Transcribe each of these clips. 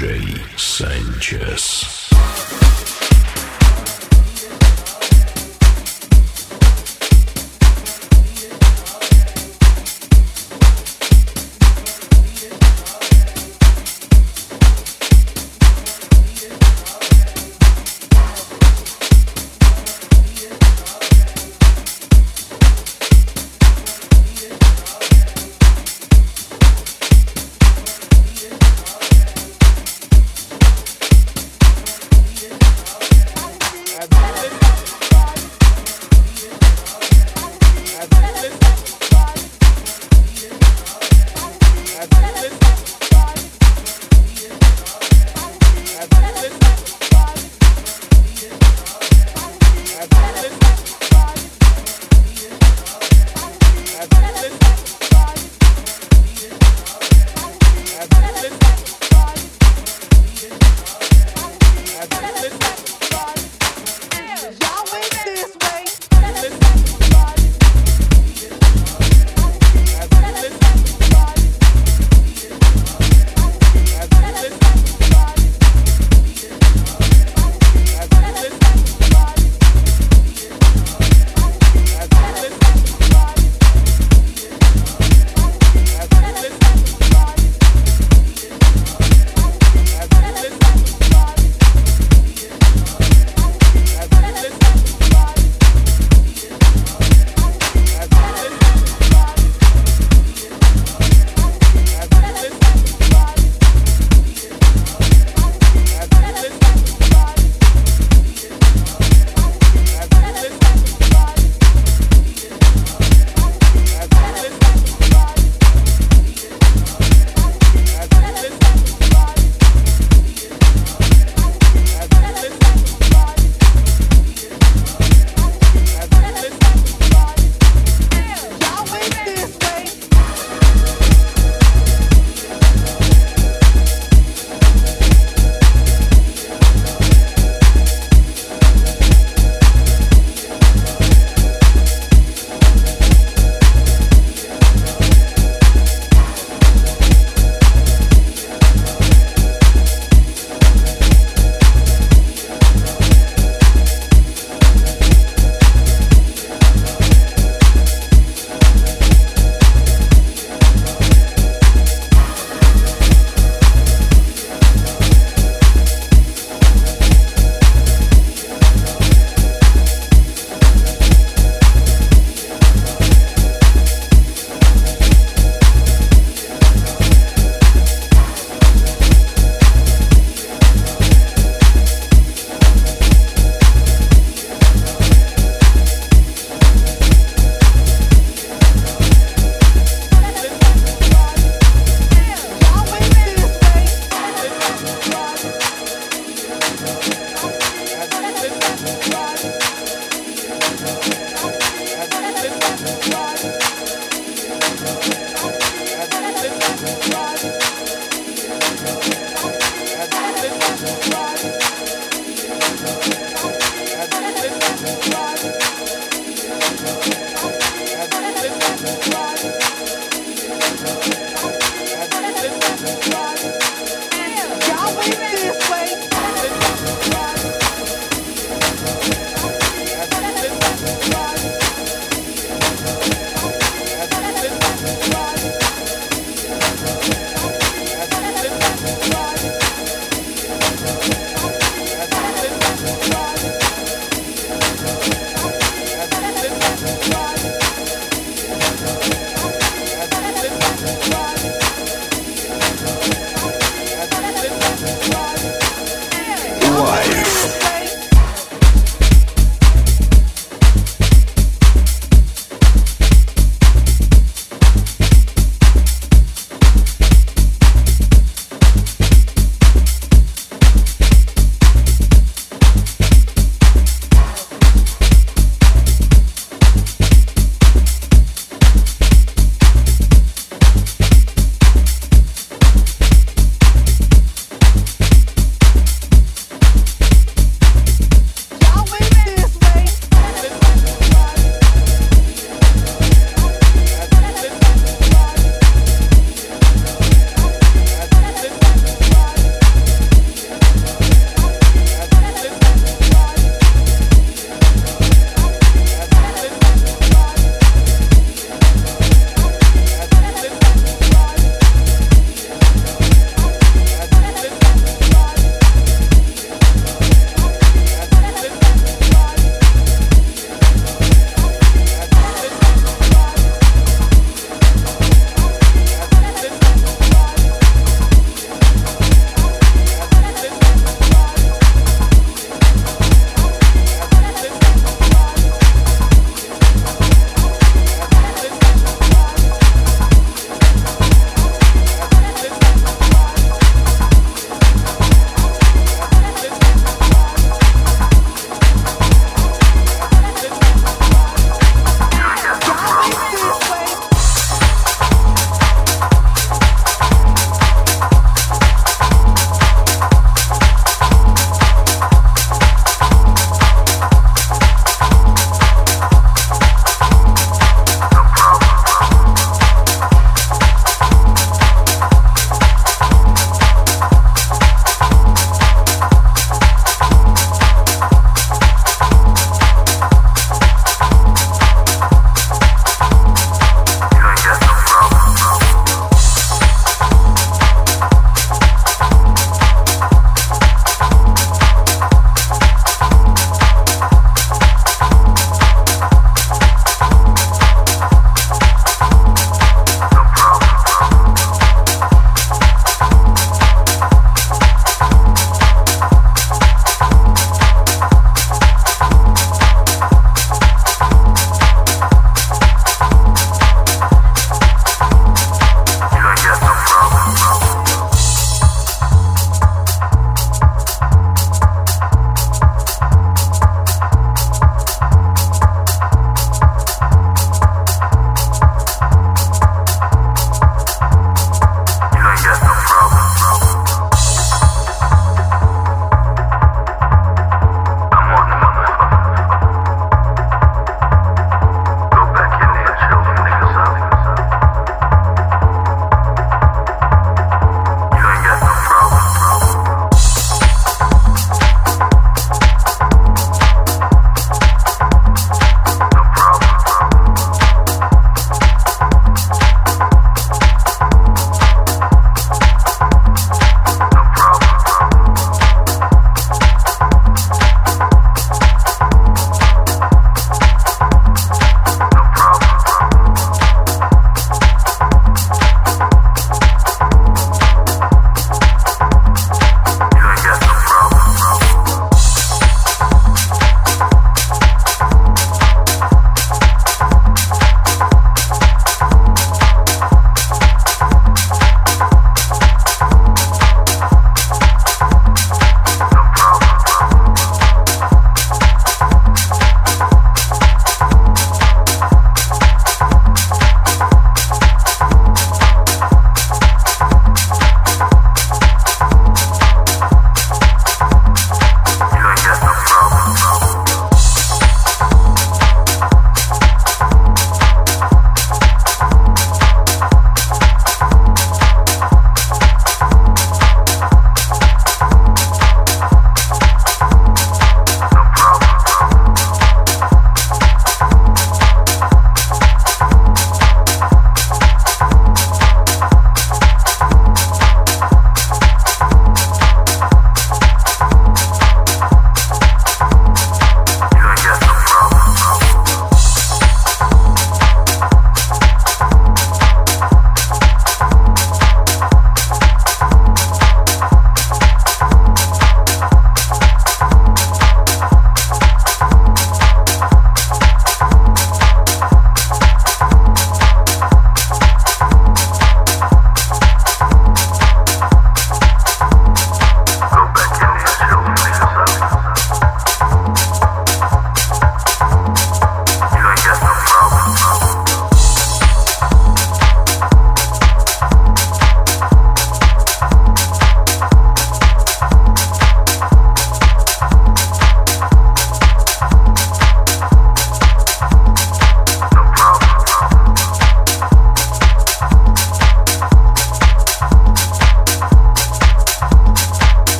DJ Sanchez.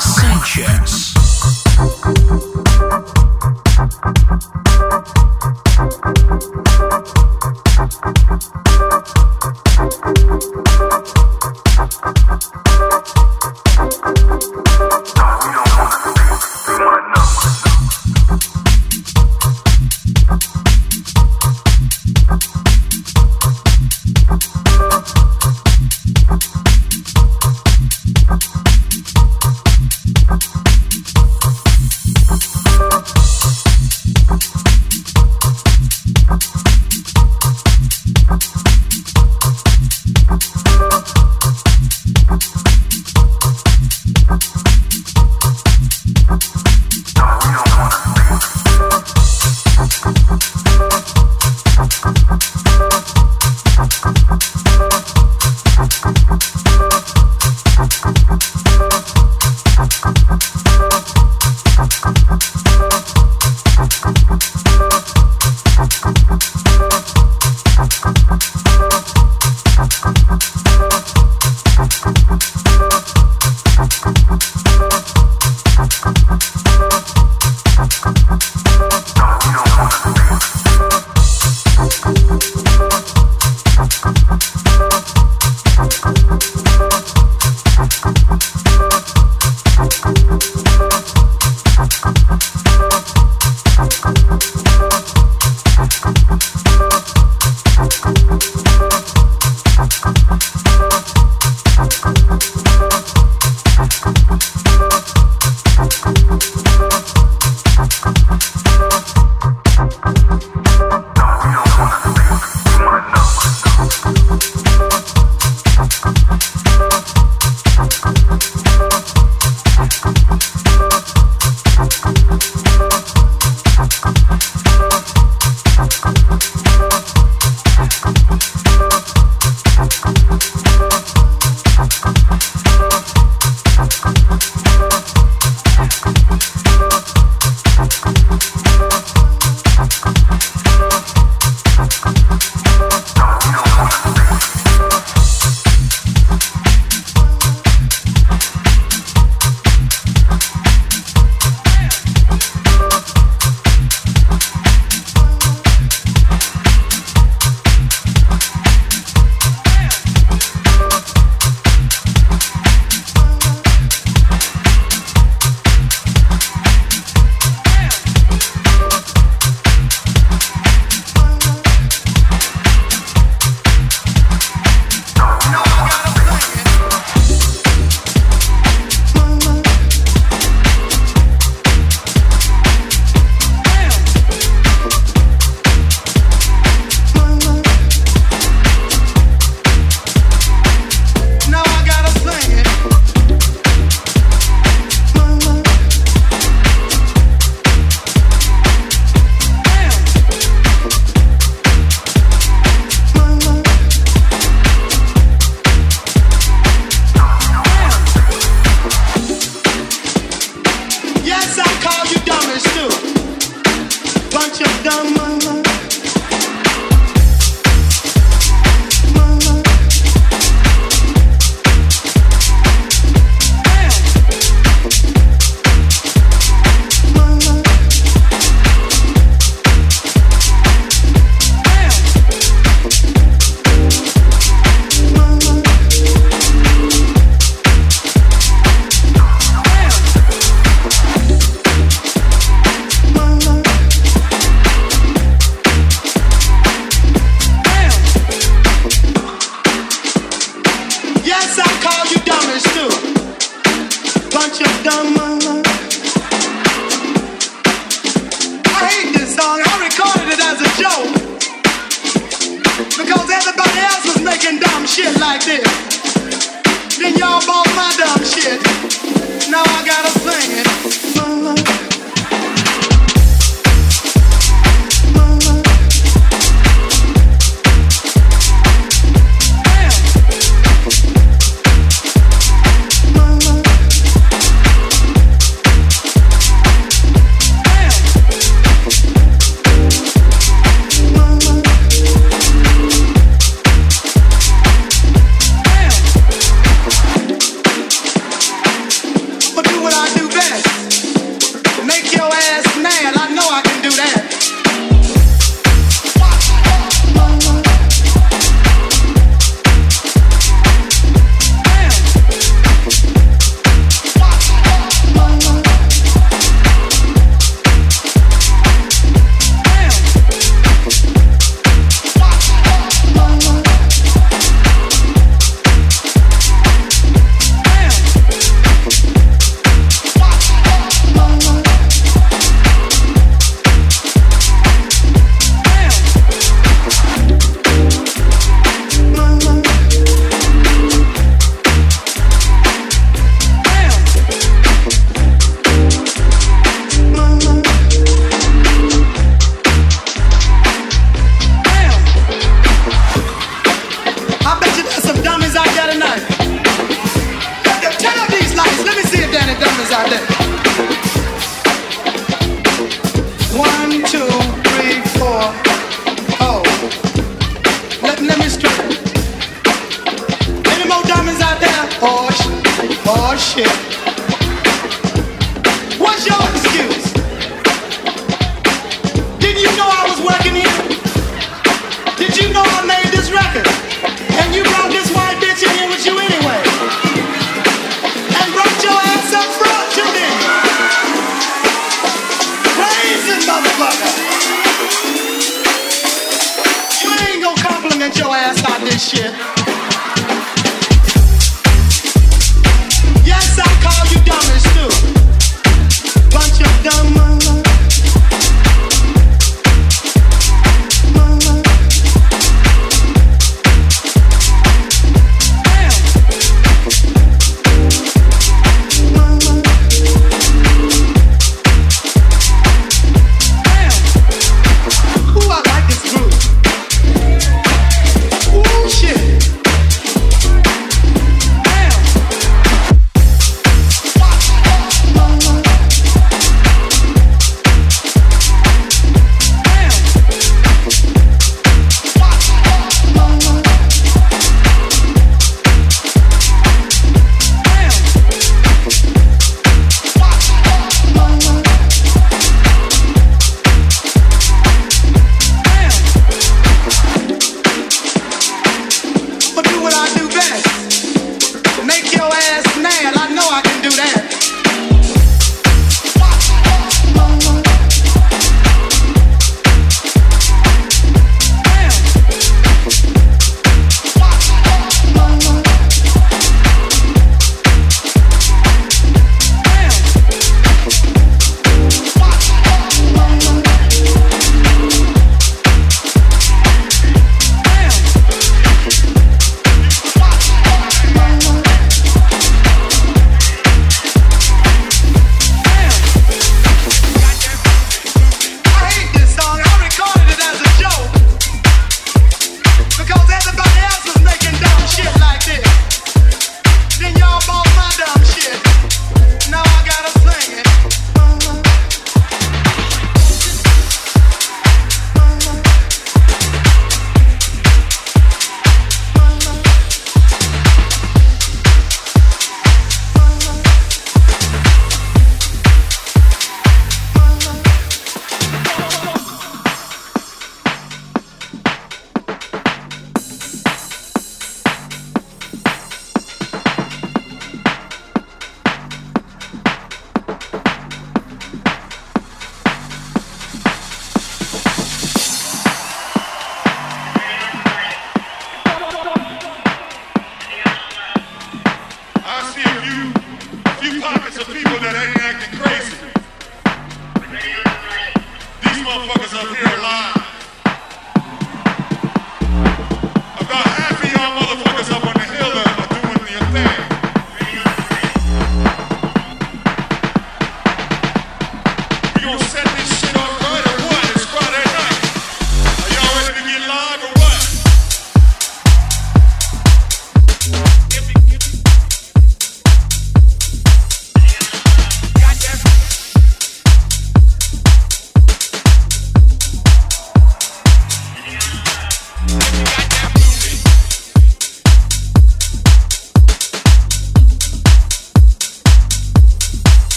Sanchez.